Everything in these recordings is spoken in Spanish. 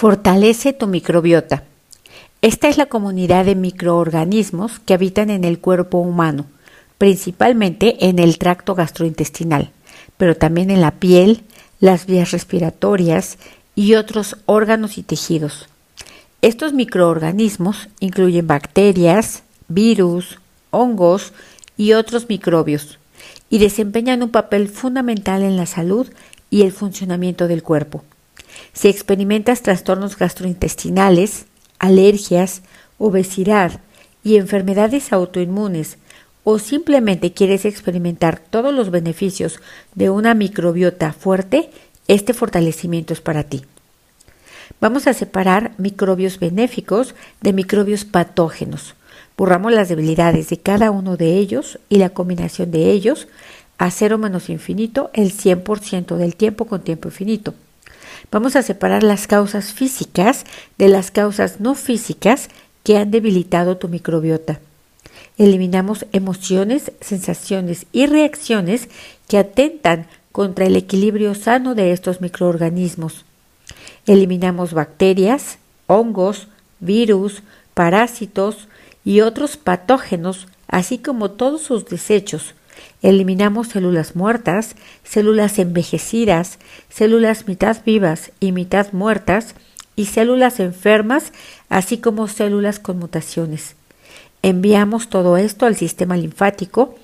Fortalece tu microbiota. Esta es la comunidad de microorganismos que habitan en el cuerpo humano, principalmente en el tracto gastrointestinal, pero también en la piel, las vías respiratorias y otros órganos y tejidos. Estos microorganismos incluyen bacterias, virus, hongos y otros microbios, y desempeñan un papel fundamental en la salud y el funcionamiento del cuerpo. Si experimentas trastornos gastrointestinales, alergias, obesidad y enfermedades autoinmunes, o simplemente quieres experimentar todos los beneficios de una microbiota fuerte, este fortalecimiento es para ti. Vamos a separar microbios benéficos de microbios patógenos. Borramos las debilidades de cada uno de ellos y la combinación de ellos a cero menos infinito el 100% del tiempo con tiempo infinito. Vamos a separar las causas físicas de las causas no físicas que han debilitado tu microbiota. Eliminamos emociones, sensaciones y reacciones que atentan contra el equilibrio sano de estos microorganismos. Eliminamos bacterias, hongos, virus, parásitos y otros patógenos, así como todos sus desechos, Eliminamos células muertas, células envejecidas, células mitad vivas y mitad muertas y células enfermas, así como células con mutaciones. Enviamos todo esto al sistema linfático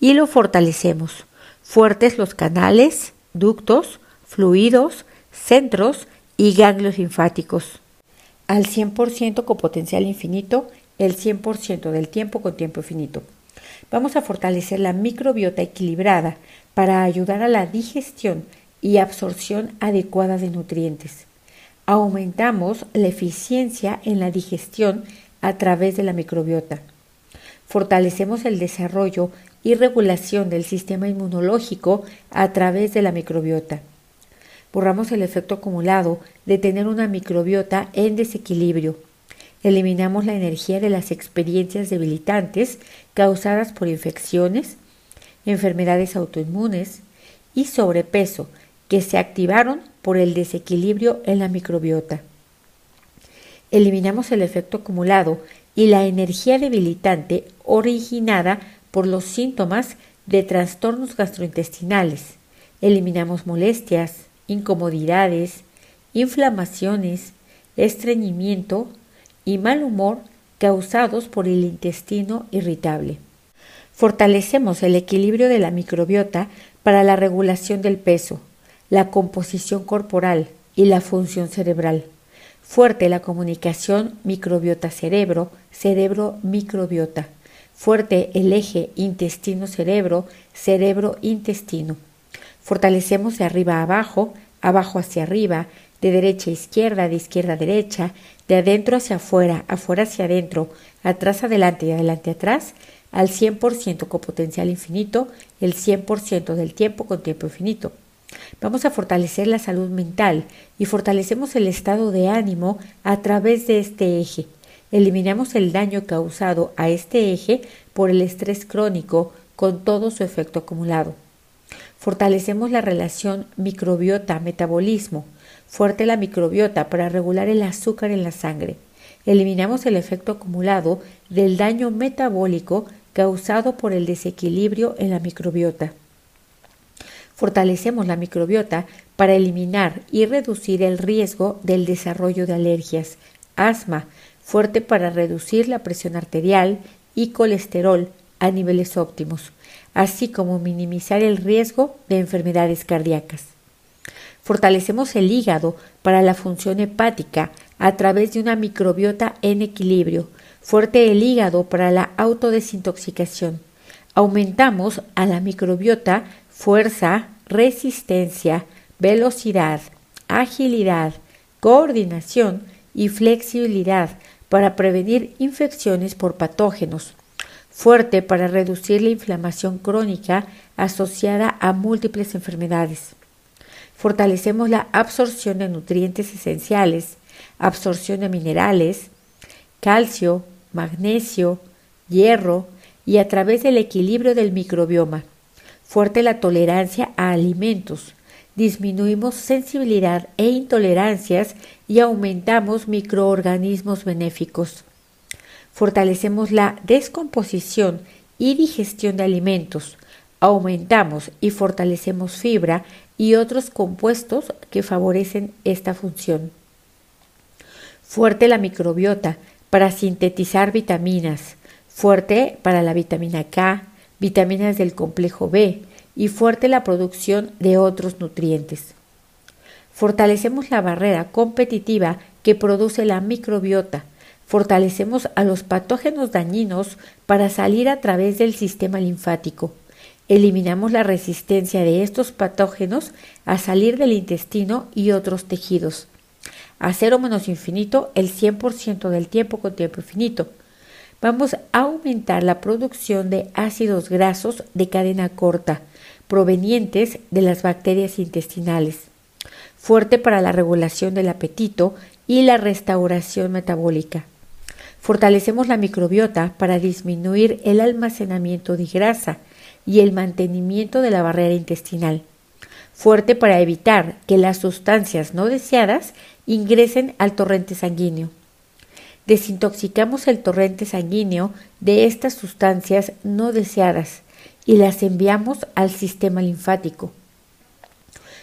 y lo fortalecemos. Fuertes los canales, ductos, fluidos, centros y ganglios linfáticos. Al 100% con potencial infinito, el 100% del tiempo con tiempo infinito. Vamos a fortalecer la microbiota equilibrada para ayudar a la digestión y absorción adecuada de nutrientes. Aumentamos la eficiencia en la digestión a través de la microbiota. Fortalecemos el desarrollo y regulación del sistema inmunológico a través de la microbiota. Borramos el efecto acumulado de tener una microbiota en desequilibrio Eliminamos la energía de las experiencias debilitantes causadas por infecciones, enfermedades autoinmunes y sobrepeso que se activaron por el desequilibrio en la microbiota. Eliminamos el efecto acumulado y la energía debilitante originada por los síntomas de trastornos gastrointestinales. Eliminamos molestias, incomodidades, inflamaciones, estreñimiento, y mal humor causados por el intestino irritable. Fortalecemos el equilibrio de la microbiota para la regulación del peso, la composición corporal y la función cerebral. Fuerte la comunicación microbiota-cerebro, cerebro-microbiota. Fuerte el eje intestino-cerebro, cerebro-intestino. Fortalecemos de arriba a abajo, abajo hacia arriba, de derecha a izquierda, de izquierda a derecha, de adentro hacia afuera, afuera hacia adentro, atrás adelante y adelante atrás, al 100% con potencial infinito, el 100% del tiempo con tiempo infinito. Vamos a fortalecer la salud mental y fortalecemos el estado de ánimo a través de este eje. Eliminamos el daño causado a este eje por el estrés crónico con todo su efecto acumulado. Fortalecemos la relación microbiota-metabolismo fuerte la microbiota para regular el azúcar en la sangre. Eliminamos el efecto acumulado del daño metabólico causado por el desequilibrio en la microbiota. Fortalecemos la microbiota para eliminar y reducir el riesgo del desarrollo de alergias, asma, fuerte para reducir la presión arterial y colesterol a niveles óptimos, así como minimizar el riesgo de enfermedades cardíacas. Fortalecemos el hígado para la función hepática a través de una microbiota en equilibrio. Fuerte el hígado para la autodesintoxicación. Aumentamos a la microbiota fuerza, resistencia, velocidad, agilidad, coordinación y flexibilidad para prevenir infecciones por patógenos. Fuerte para reducir la inflamación crónica asociada a múltiples enfermedades fortalecemos la absorción de nutrientes esenciales, absorción de minerales, calcio, magnesio, hierro y a través del equilibrio del microbioma. Fuerte la tolerancia a alimentos, disminuimos sensibilidad e intolerancias y aumentamos microorganismos benéficos. Fortalecemos la descomposición y digestión de alimentos, aumentamos y fortalecemos fibra y otros compuestos que favorecen esta función. Fuerte la microbiota para sintetizar vitaminas, fuerte para la vitamina K, vitaminas del complejo B y fuerte la producción de otros nutrientes. Fortalecemos la barrera competitiva que produce la microbiota. Fortalecemos a los patógenos dañinos para salir a través del sistema linfático. Eliminamos la resistencia de estos patógenos a salir del intestino y otros tejidos. A cero menos infinito el 100% del tiempo con tiempo infinito. Vamos a aumentar la producción de ácidos grasos de cadena corta provenientes de las bacterias intestinales fuerte para la regulación del apetito y la restauración metabólica. Fortalecemos la microbiota para disminuir el almacenamiento de grasa y el mantenimiento de la barrera intestinal. Fuerte para evitar que las sustancias no deseadas ingresen al torrente sanguíneo. Desintoxicamos el torrente sanguíneo de estas sustancias no deseadas y las enviamos al sistema linfático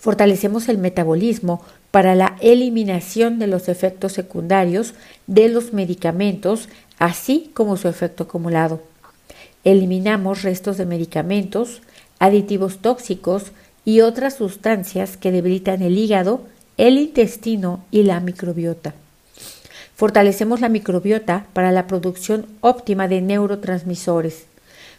fortalecemos el metabolismo para la eliminación de los efectos secundarios de los medicamentos, así como su efecto acumulado. Eliminamos restos de medicamentos, aditivos tóxicos y otras sustancias que debilitan el hígado, el intestino y la microbiota. Fortalecemos la microbiota para la producción óptima de neurotransmisores.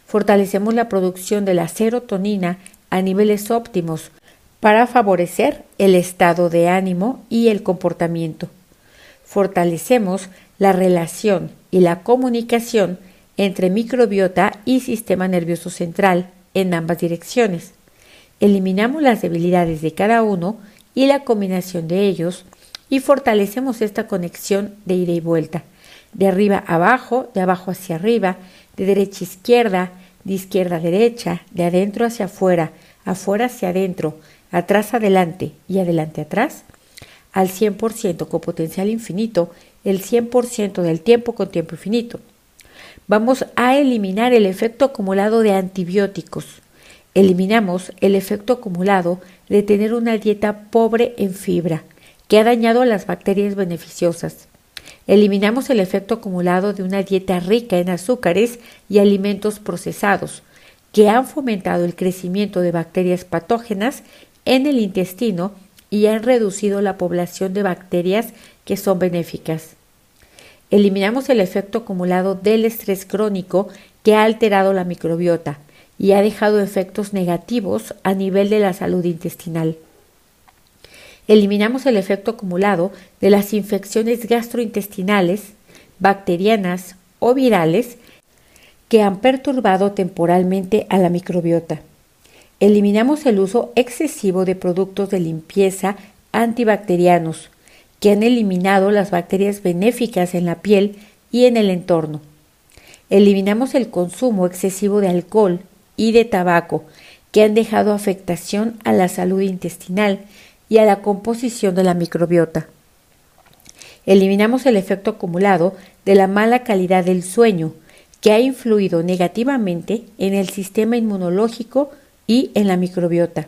Fortalecemos la producción de la serotonina a niveles óptimos para favorecer el estado de ánimo y el comportamiento. Fortalecemos la relación y la comunicación entre microbiota y sistema nervioso central en ambas direcciones. Eliminamos las debilidades de cada uno y la combinación de ellos y fortalecemos esta conexión de ida y vuelta, de arriba abajo, de abajo hacia arriba, de derecha a izquierda, de izquierda a derecha, de adentro hacia afuera, afuera hacia adentro, atrás adelante y adelante atrás, al 100% con potencial infinito, el 100% del tiempo con tiempo infinito. Vamos a eliminar el efecto acumulado de antibióticos. Eliminamos el efecto acumulado de tener una dieta pobre en fibra, que ha dañado a las bacterias beneficiosas. Eliminamos el efecto acumulado de una dieta rica en azúcares y alimentos procesados, que han fomentado el crecimiento de bacterias patógenas en el intestino y han reducido la población de bacterias que son benéficas. Eliminamos el efecto acumulado del estrés crónico que ha alterado la microbiota y ha dejado efectos negativos a nivel de la salud intestinal. Eliminamos el efecto acumulado de las infecciones gastrointestinales, bacterianas o virales que han perturbado temporalmente a la microbiota. Eliminamos el uso excesivo de productos de limpieza antibacterianos que han eliminado las bacterias benéficas en la piel y en el entorno. Eliminamos el consumo excesivo de alcohol y de tabaco que han dejado afectación a la salud intestinal y a la composición de la microbiota. Eliminamos el efecto acumulado de la mala calidad del sueño, que ha influido negativamente en el sistema inmunológico y en la microbiota.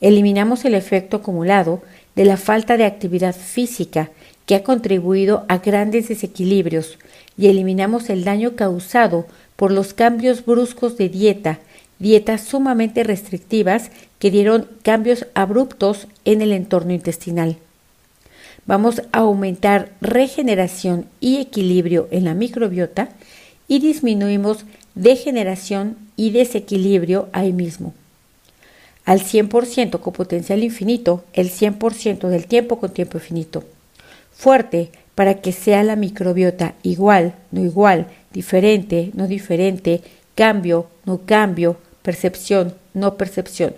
Eliminamos el efecto acumulado de la falta de actividad física que ha contribuido a grandes desequilibrios y eliminamos el daño causado por los cambios bruscos de dieta, dietas sumamente restrictivas que dieron cambios abruptos en el entorno intestinal. Vamos a aumentar regeneración y equilibrio en la microbiota y disminuimos degeneración y desequilibrio ahí mismo. Al 100% con potencial infinito, el 100% del tiempo con tiempo infinito. Fuerte para que sea la microbiota igual, no igual, diferente, no diferente, cambio, no cambio, percepción, no percepción.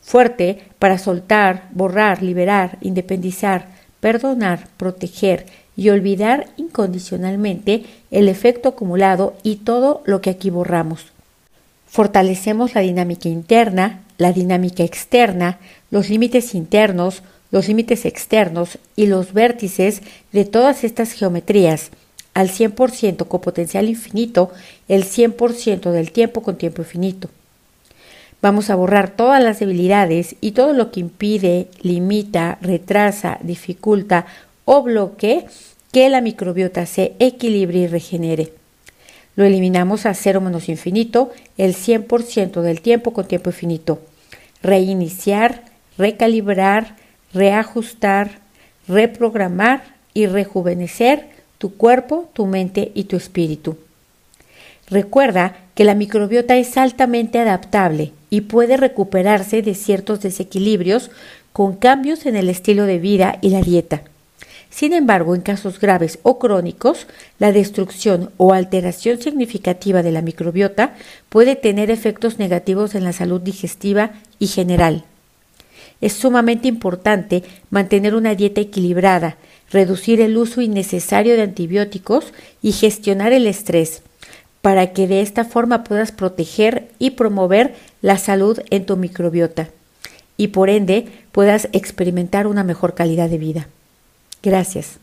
Fuerte para soltar, borrar, liberar, independizar, perdonar, proteger y olvidar incondicionalmente el efecto acumulado y todo lo que aquí borramos. Fortalecemos la dinámica interna, la dinámica externa, los límites internos, los límites externos y los vértices de todas estas geometrías al 100% con potencial infinito el 100% del tiempo con tiempo infinito. Vamos a borrar todas las debilidades y todo lo que impide, limita, retrasa, dificulta o bloquee que la microbiota se equilibre y regenere. Lo eliminamos a cero menos infinito el 100% del tiempo con tiempo infinito. Reiniciar, recalibrar, reajustar, reprogramar y rejuvenecer tu cuerpo, tu mente y tu espíritu. Recuerda que la microbiota es altamente adaptable y puede recuperarse de ciertos desequilibrios con cambios en el estilo de vida y la dieta. Sin embargo, en casos graves o crónicos, la destrucción o alteración significativa de la microbiota puede tener efectos negativos en la salud digestiva y general. Es sumamente importante mantener una dieta equilibrada, reducir el uso innecesario de antibióticos y gestionar el estrés, para que de esta forma puedas proteger y promover la salud en tu microbiota y por ende puedas experimentar una mejor calidad de vida. Gracias.